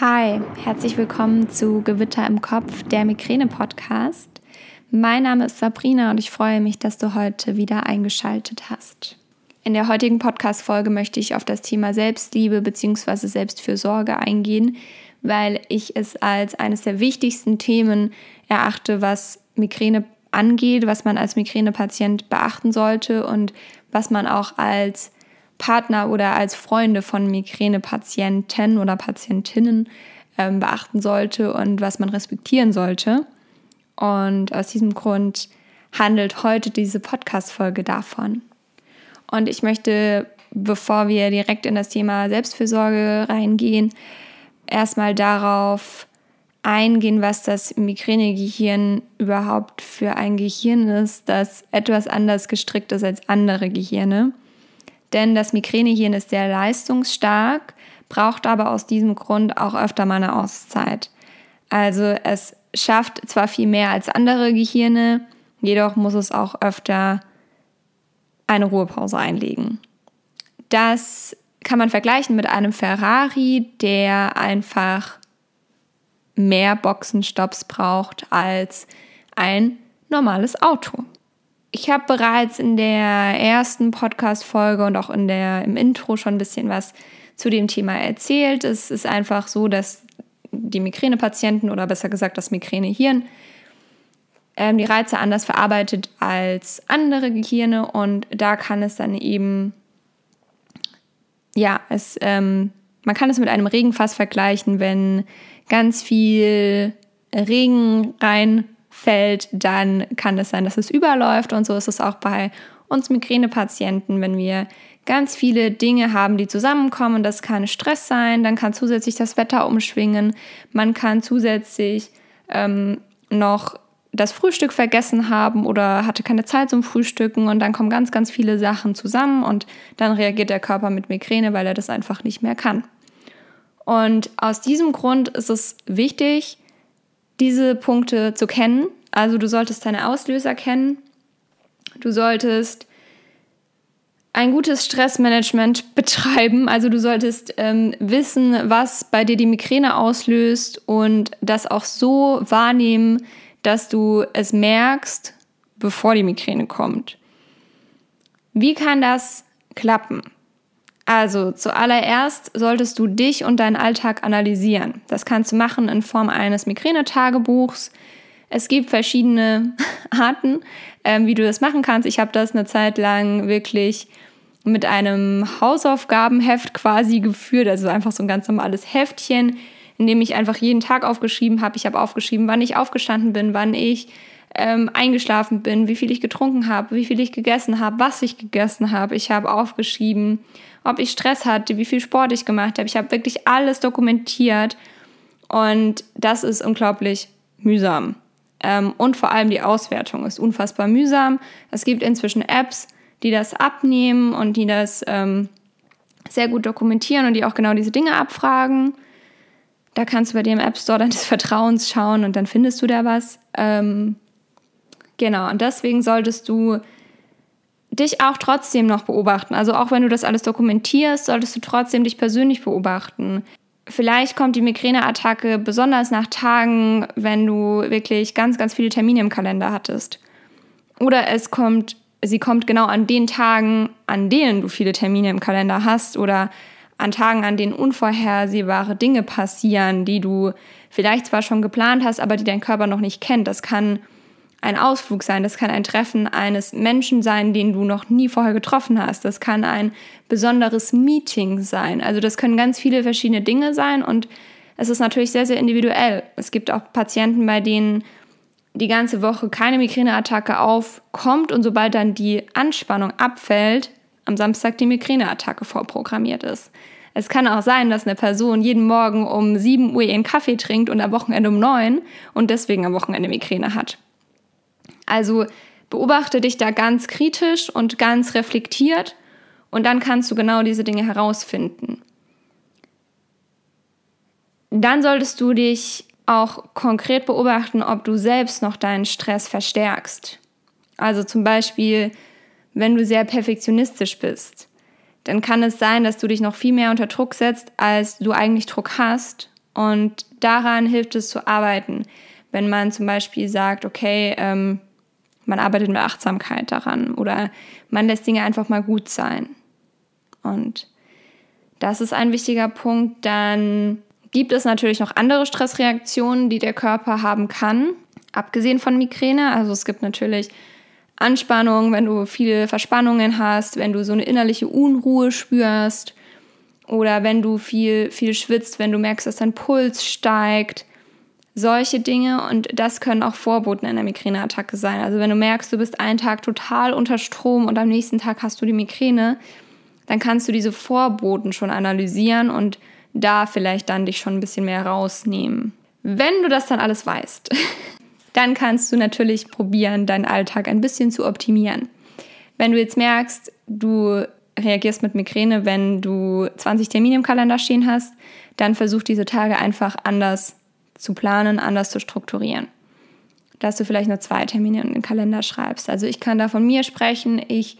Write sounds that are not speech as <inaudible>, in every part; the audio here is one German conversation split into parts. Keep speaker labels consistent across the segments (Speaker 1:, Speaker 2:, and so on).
Speaker 1: Hi, herzlich willkommen zu Gewitter im Kopf, der Migräne-Podcast. Mein Name ist Sabrina und ich freue mich, dass du heute wieder eingeschaltet hast. In der heutigen Podcast-Folge möchte ich auf das Thema Selbstliebe bzw. Selbstfürsorge eingehen, weil ich es als eines der wichtigsten Themen erachte, was Migräne angeht, was man als Migränepatient beachten sollte und was man auch als Partner oder als Freunde von Migränepatienten oder Patientinnen ähm, beachten sollte und was man respektieren sollte. Und aus diesem Grund handelt heute diese Podcast-Folge davon. Und ich möchte, bevor wir direkt in das Thema Selbstfürsorge reingehen, erstmal darauf eingehen, was das Migränegehirn überhaupt für ein Gehirn ist, das etwas anders gestrickt ist als andere Gehirne denn das Migränehirn ist sehr leistungsstark, braucht aber aus diesem Grund auch öfter mal eine Auszeit. Also es schafft zwar viel mehr als andere Gehirne, jedoch muss es auch öfter eine Ruhepause einlegen. Das kann man vergleichen mit einem Ferrari, der einfach mehr Boxenstopps braucht als ein normales Auto. Ich habe bereits in der ersten Podcast-Folge und auch in der, im Intro schon ein bisschen was zu dem Thema erzählt. Es ist einfach so, dass die Migränepatienten oder besser gesagt das Migränehirn ähm, die Reize anders verarbeitet als andere Gehirne und da kann es dann eben, ja, es, ähm, man kann es mit einem Regenfass vergleichen, wenn ganz viel Regen rein fällt, dann kann es sein, dass es überläuft. Und so ist es auch bei uns Migränepatienten, wenn wir ganz viele Dinge haben, die zusammenkommen. Das kann Stress sein, dann kann zusätzlich das Wetter umschwingen, man kann zusätzlich ähm, noch das Frühstück vergessen haben oder hatte keine Zeit zum Frühstücken und dann kommen ganz, ganz viele Sachen zusammen und dann reagiert der Körper mit Migräne, weil er das einfach nicht mehr kann. Und aus diesem Grund ist es wichtig, diese Punkte zu kennen. Also du solltest deine Auslöser kennen. Du solltest ein gutes Stressmanagement <laughs> betreiben. Also du solltest ähm, wissen, was bei dir die Migräne auslöst und das auch so wahrnehmen, dass du es merkst, bevor die Migräne kommt. Wie kann das klappen? Also zuallererst solltest du dich und deinen Alltag analysieren. Das kannst du machen in Form eines Migränetagebuchs. Es gibt verschiedene <laughs> Arten, ähm, wie du das machen kannst. Ich habe das eine Zeit lang wirklich mit einem Hausaufgabenheft quasi geführt, also einfach so ein ganz normales Heftchen, in dem ich einfach jeden Tag aufgeschrieben habe. Ich habe aufgeschrieben, wann ich aufgestanden bin, wann ich ähm, eingeschlafen bin, wie viel ich getrunken habe, wie viel ich gegessen habe, was ich gegessen habe. Ich habe aufgeschrieben, ob ich Stress hatte, wie viel Sport ich gemacht habe. Ich habe wirklich alles dokumentiert und das ist unglaublich mühsam. Ähm, und vor allem die Auswertung ist unfassbar mühsam. Es gibt inzwischen Apps, die das abnehmen und die das ähm, sehr gut dokumentieren und die auch genau diese Dinge abfragen. Da kannst du bei dir im App Store deines <laughs> Vertrauens schauen und dann findest du da was. Ähm, genau, und deswegen solltest du dich auch trotzdem noch beobachten. Also auch wenn du das alles dokumentierst, solltest du trotzdem dich persönlich beobachten. Vielleicht kommt die Migräneattacke besonders nach Tagen, wenn du wirklich ganz, ganz viele Termine im Kalender hattest. Oder es kommt, sie kommt genau an den Tagen, an denen du viele Termine im Kalender hast oder an Tagen, an denen unvorhersehbare Dinge passieren, die du vielleicht zwar schon geplant hast, aber die dein Körper noch nicht kennt. Das kann ein Ausflug sein, das kann ein Treffen eines Menschen sein, den du noch nie vorher getroffen hast, das kann ein besonderes Meeting sein. Also das können ganz viele verschiedene Dinge sein und es ist natürlich sehr, sehr individuell. Es gibt auch Patienten, bei denen die ganze Woche keine Migräneattacke aufkommt und sobald dann die Anspannung abfällt, am Samstag die Migräneattacke vorprogrammiert ist. Es kann auch sein, dass eine Person jeden Morgen um 7 Uhr ihren Kaffee trinkt und am Wochenende um 9 und deswegen am Wochenende Migräne hat. Also beobachte dich da ganz kritisch und ganz reflektiert und dann kannst du genau diese Dinge herausfinden. Dann solltest du dich auch konkret beobachten, ob du selbst noch deinen Stress verstärkst. Also zum Beispiel, wenn du sehr perfektionistisch bist, dann kann es sein, dass du dich noch viel mehr unter Druck setzt, als du eigentlich Druck hast Und daran hilft es zu arbeiten. Wenn man zum Beispiel sagt, okay, ähm, man arbeitet mit Achtsamkeit daran oder man lässt Dinge einfach mal gut sein. Und das ist ein wichtiger Punkt. Dann gibt es natürlich noch andere Stressreaktionen, die der Körper haben kann, abgesehen von Migräne. Also es gibt natürlich Anspannung, wenn du viele Verspannungen hast, wenn du so eine innerliche Unruhe spürst oder wenn du viel, viel schwitzt, wenn du merkst, dass dein Puls steigt. Solche Dinge und das können auch Vorboten einer Migräneattacke sein. Also wenn du merkst, du bist einen Tag total unter Strom und am nächsten Tag hast du die Migräne, dann kannst du diese Vorboten schon analysieren und da vielleicht dann dich schon ein bisschen mehr rausnehmen. Wenn du das dann alles weißt, <laughs> dann kannst du natürlich probieren, deinen Alltag ein bisschen zu optimieren. Wenn du jetzt merkst, du reagierst mit Migräne, wenn du 20 Termine im Kalender stehen hast, dann versuch diese Tage einfach anders zu planen, anders zu strukturieren. Dass du vielleicht nur zwei Termine in den Kalender schreibst. Also ich kann da von mir sprechen. Ich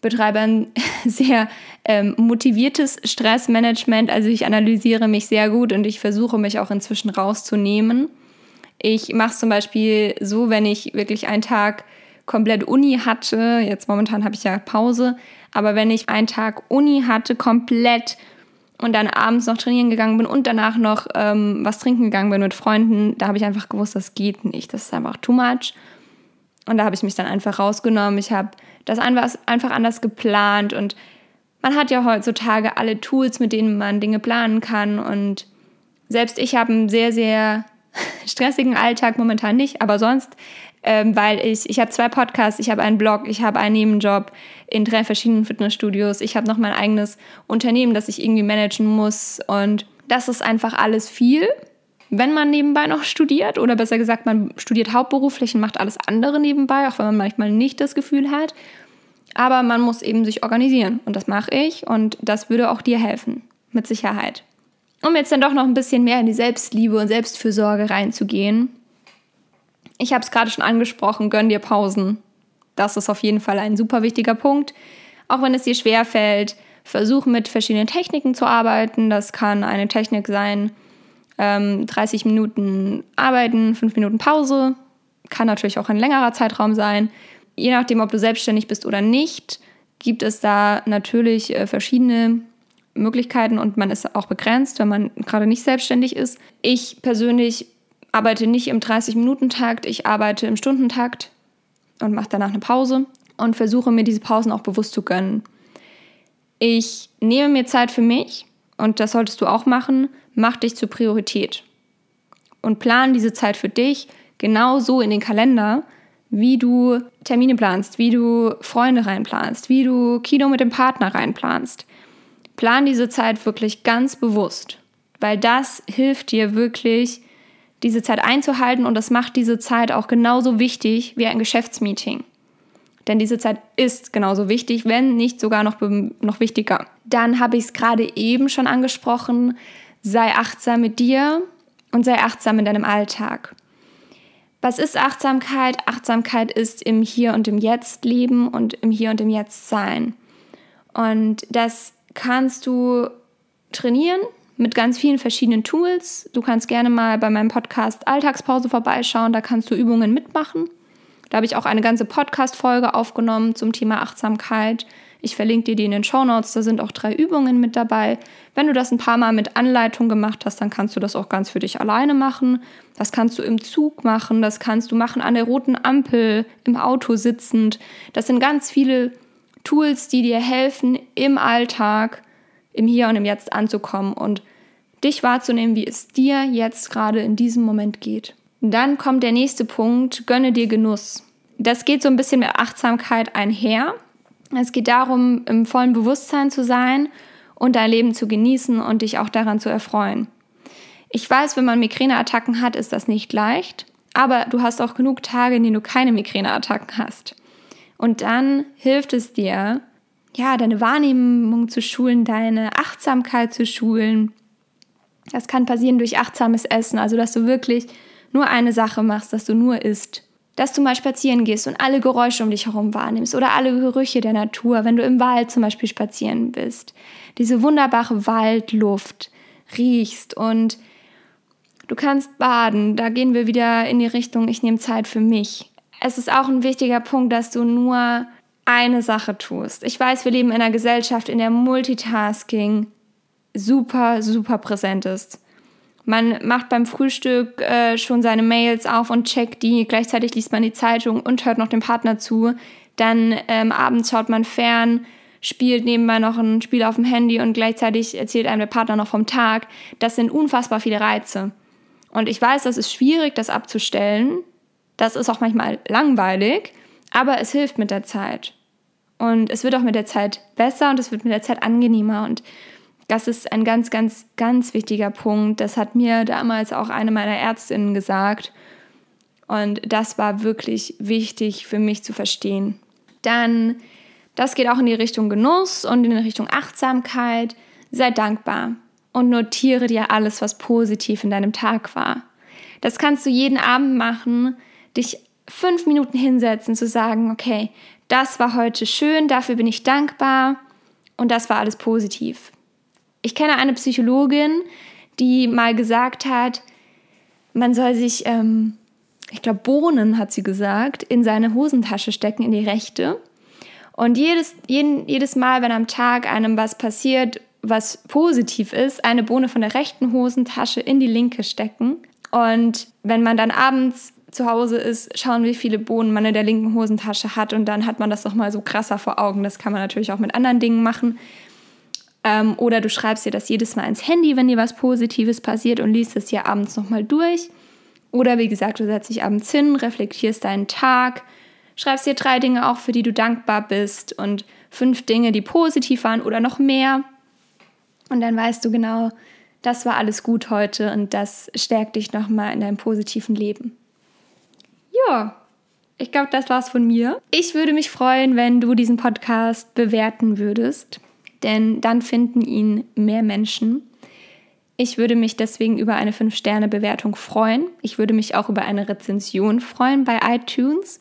Speaker 1: betreibe ein <laughs> sehr ähm, motiviertes Stressmanagement. Also ich analysiere mich sehr gut und ich versuche mich auch inzwischen rauszunehmen. Ich mache es zum Beispiel so, wenn ich wirklich einen Tag komplett Uni hatte, jetzt momentan habe ich ja Pause, aber wenn ich einen Tag Uni hatte, komplett und dann abends noch trainieren gegangen bin und danach noch ähm, was trinken gegangen bin mit Freunden, da habe ich einfach gewusst, das geht nicht. Das ist einfach too much. Und da habe ich mich dann einfach rausgenommen. Ich habe das einfach anders geplant und man hat ja heutzutage alle Tools, mit denen man Dinge planen kann. Und selbst ich habe einen sehr, sehr stressigen Alltag momentan nicht, aber sonst, ähm, weil ich, ich habe zwei Podcasts, ich habe einen Blog, ich habe einen Nebenjob in drei verschiedenen Fitnessstudios, ich habe noch mein eigenes Unternehmen, das ich irgendwie managen muss. Und das ist einfach alles viel wenn man nebenbei noch studiert oder besser gesagt, man studiert hauptberuflich und macht alles andere nebenbei, auch wenn man manchmal nicht das Gefühl hat. Aber man muss eben sich organisieren und das mache ich und das würde auch dir helfen, mit Sicherheit. Um jetzt dann doch noch ein bisschen mehr in die Selbstliebe und Selbstfürsorge reinzugehen. Ich habe es gerade schon angesprochen, gönn dir Pausen. Das ist auf jeden Fall ein super wichtiger Punkt. Auch wenn es dir schwer fällt, versuch mit verschiedenen Techniken zu arbeiten. Das kann eine Technik sein, ähm, 30 Minuten arbeiten, 5 Minuten Pause. Kann natürlich auch ein längerer Zeitraum sein. Je nachdem, ob du selbstständig bist oder nicht, gibt es da natürlich äh, verschiedene Möglichkeiten und man ist auch begrenzt, wenn man gerade nicht selbstständig ist. Ich persönlich arbeite nicht im 30-Minuten-Takt, ich arbeite im Stundentakt und mache danach eine Pause und versuche mir diese Pausen auch bewusst zu gönnen. Ich nehme mir Zeit für mich und das solltest du auch machen, mach dich zur Priorität. Und plan diese Zeit für dich genauso in den Kalender, wie du Termine planst, wie du Freunde reinplanst, wie du Kino mit dem Partner reinplanst. Plan diese Zeit wirklich ganz bewusst, weil das hilft dir wirklich, diese Zeit einzuhalten und das macht diese Zeit auch genauso wichtig wie ein Geschäftsmeeting. Denn diese Zeit ist genauso wichtig, wenn nicht sogar noch, noch wichtiger. Dann habe ich es gerade eben schon angesprochen, sei achtsam mit dir und sei achtsam in deinem Alltag. Was ist Achtsamkeit? Achtsamkeit ist im Hier und im Jetzt leben und im Hier und im Jetzt sein. Und das kannst du trainieren mit ganz vielen verschiedenen Tools. Du kannst gerne mal bei meinem Podcast Alltagspause vorbeischauen, da kannst du Übungen mitmachen. Da habe ich auch eine ganze Podcast-Folge aufgenommen zum Thema Achtsamkeit. Ich verlinke dir die in den Show Notes. Da sind auch drei Übungen mit dabei. Wenn du das ein paar Mal mit Anleitung gemacht hast, dann kannst du das auch ganz für dich alleine machen. Das kannst du im Zug machen. Das kannst du machen an der roten Ampel, im Auto sitzend. Das sind ganz viele Tools, die dir helfen, im Alltag, im Hier und im Jetzt anzukommen und dich wahrzunehmen, wie es dir jetzt gerade in diesem Moment geht. Dann kommt der nächste Punkt, gönne dir Genuss. Das geht so ein bisschen mit Achtsamkeit einher. Es geht darum, im vollen Bewusstsein zu sein und dein Leben zu genießen und dich auch daran zu erfreuen. Ich weiß, wenn man Migräneattacken hat, ist das nicht leicht, aber du hast auch genug Tage, in denen du keine Migräneattacken hast. Und dann hilft es dir, ja, deine Wahrnehmung zu schulen, deine Achtsamkeit zu schulen. Das kann passieren durch achtsames Essen, also dass du wirklich nur eine Sache machst, dass du nur isst dass du mal spazieren gehst und alle Geräusche um dich herum wahrnimmst oder alle Gerüche der Natur, wenn du im Wald zum Beispiel spazieren bist, diese wunderbare Waldluft riechst und Du kannst baden, da gehen wir wieder in die Richtung, ich nehme Zeit für mich. Es ist auch ein wichtiger Punkt, dass du nur eine Sache tust. Ich weiß, wir leben in einer Gesellschaft, in der Multitasking super, super präsent ist. Man macht beim Frühstück äh, schon seine Mails auf und checkt die, gleichzeitig liest man die Zeitung und hört noch dem Partner zu. Dann ähm, abends schaut man fern, spielt nebenbei noch ein Spiel auf dem Handy und gleichzeitig erzählt einem der Partner noch vom Tag. Das sind unfassbar viele Reize. Und ich weiß, das ist schwierig, das abzustellen. Das ist auch manchmal langweilig, aber es hilft mit der Zeit. Und es wird auch mit der Zeit besser und es wird mit der Zeit angenehmer. Und das ist ein ganz, ganz, ganz wichtiger Punkt. Das hat mir damals auch eine meiner Ärztinnen gesagt. Und das war wirklich wichtig für mich zu verstehen. Dann, das geht auch in die Richtung Genuss und in die Richtung Achtsamkeit. Sei dankbar und notiere dir alles, was positiv in deinem Tag war. Das kannst du jeden Abend machen, dich fünf Minuten hinsetzen, zu sagen, okay, das war heute schön, dafür bin ich dankbar und das war alles positiv. Ich kenne eine Psychologin, die mal gesagt hat, man soll sich, ähm, ich glaube, Bohnen, hat sie gesagt, in seine Hosentasche stecken, in die rechte. Und jedes, jeden, jedes Mal, wenn am Tag einem was passiert, was positiv ist, eine Bohne von der rechten Hosentasche in die linke stecken. Und wenn man dann abends zu Hause ist, schauen, wie viele Bohnen man in der linken Hosentasche hat und dann hat man das nochmal so krasser vor Augen. Das kann man natürlich auch mit anderen Dingen machen. Ähm, oder du schreibst dir das jedes Mal ins Handy, wenn dir was Positives passiert und liest es dir abends nochmal durch. Oder wie gesagt, du setzt dich abends hin, reflektierst deinen Tag, schreibst dir drei Dinge auch, für die du dankbar bist und fünf Dinge, die positiv waren oder noch mehr. Und dann weißt du genau, das war alles gut heute und das stärkt dich nochmal in deinem positiven Leben. Ja, ich glaube, das war's von mir. Ich würde mich freuen, wenn du diesen Podcast bewerten würdest, denn dann finden ihn mehr Menschen. Ich würde mich deswegen über eine 5-Sterne-Bewertung freuen. Ich würde mich auch über eine Rezension freuen bei iTunes.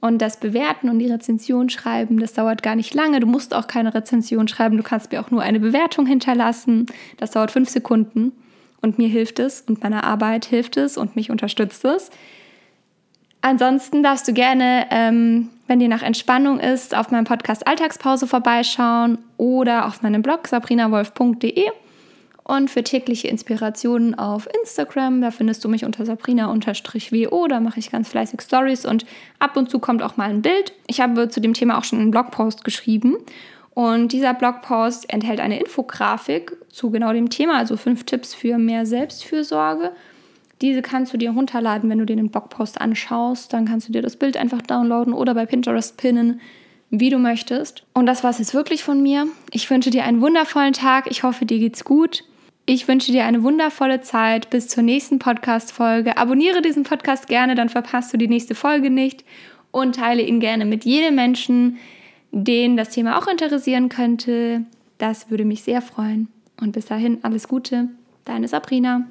Speaker 1: Und das Bewerten und die Rezension schreiben, das dauert gar nicht lange. Du musst auch keine Rezension schreiben. Du kannst mir auch nur eine Bewertung hinterlassen. Das dauert fünf Sekunden. Und mir hilft es und meiner Arbeit hilft es und mich unterstützt es. Ansonsten darfst du gerne, ähm, wenn dir nach Entspannung ist, auf meinem Podcast Alltagspause vorbeischauen oder auf meinem Blog sabrinawolf.de und für tägliche Inspirationen auf Instagram. Da findest du mich unter sabrina-wo. Da mache ich ganz fleißig Stories und ab und zu kommt auch mal ein Bild. Ich habe zu dem Thema auch schon einen Blogpost geschrieben. Und dieser Blogpost enthält eine Infografik zu genau dem Thema, also fünf Tipps für mehr Selbstfürsorge. Diese kannst du dir runterladen, wenn du dir den Blogpost anschaust. Dann kannst du dir das Bild einfach downloaden oder bei Pinterest pinnen, wie du möchtest. Und das war es jetzt wirklich von mir. Ich wünsche dir einen wundervollen Tag. Ich hoffe, dir geht's gut. Ich wünsche dir eine wundervolle Zeit bis zur nächsten Podcast-Folge. Abonniere diesen Podcast gerne, dann verpasst du die nächste Folge nicht und teile ihn gerne mit jedem Menschen, den das Thema auch interessieren könnte. Das würde mich sehr freuen. Und bis dahin alles Gute, deine Sabrina.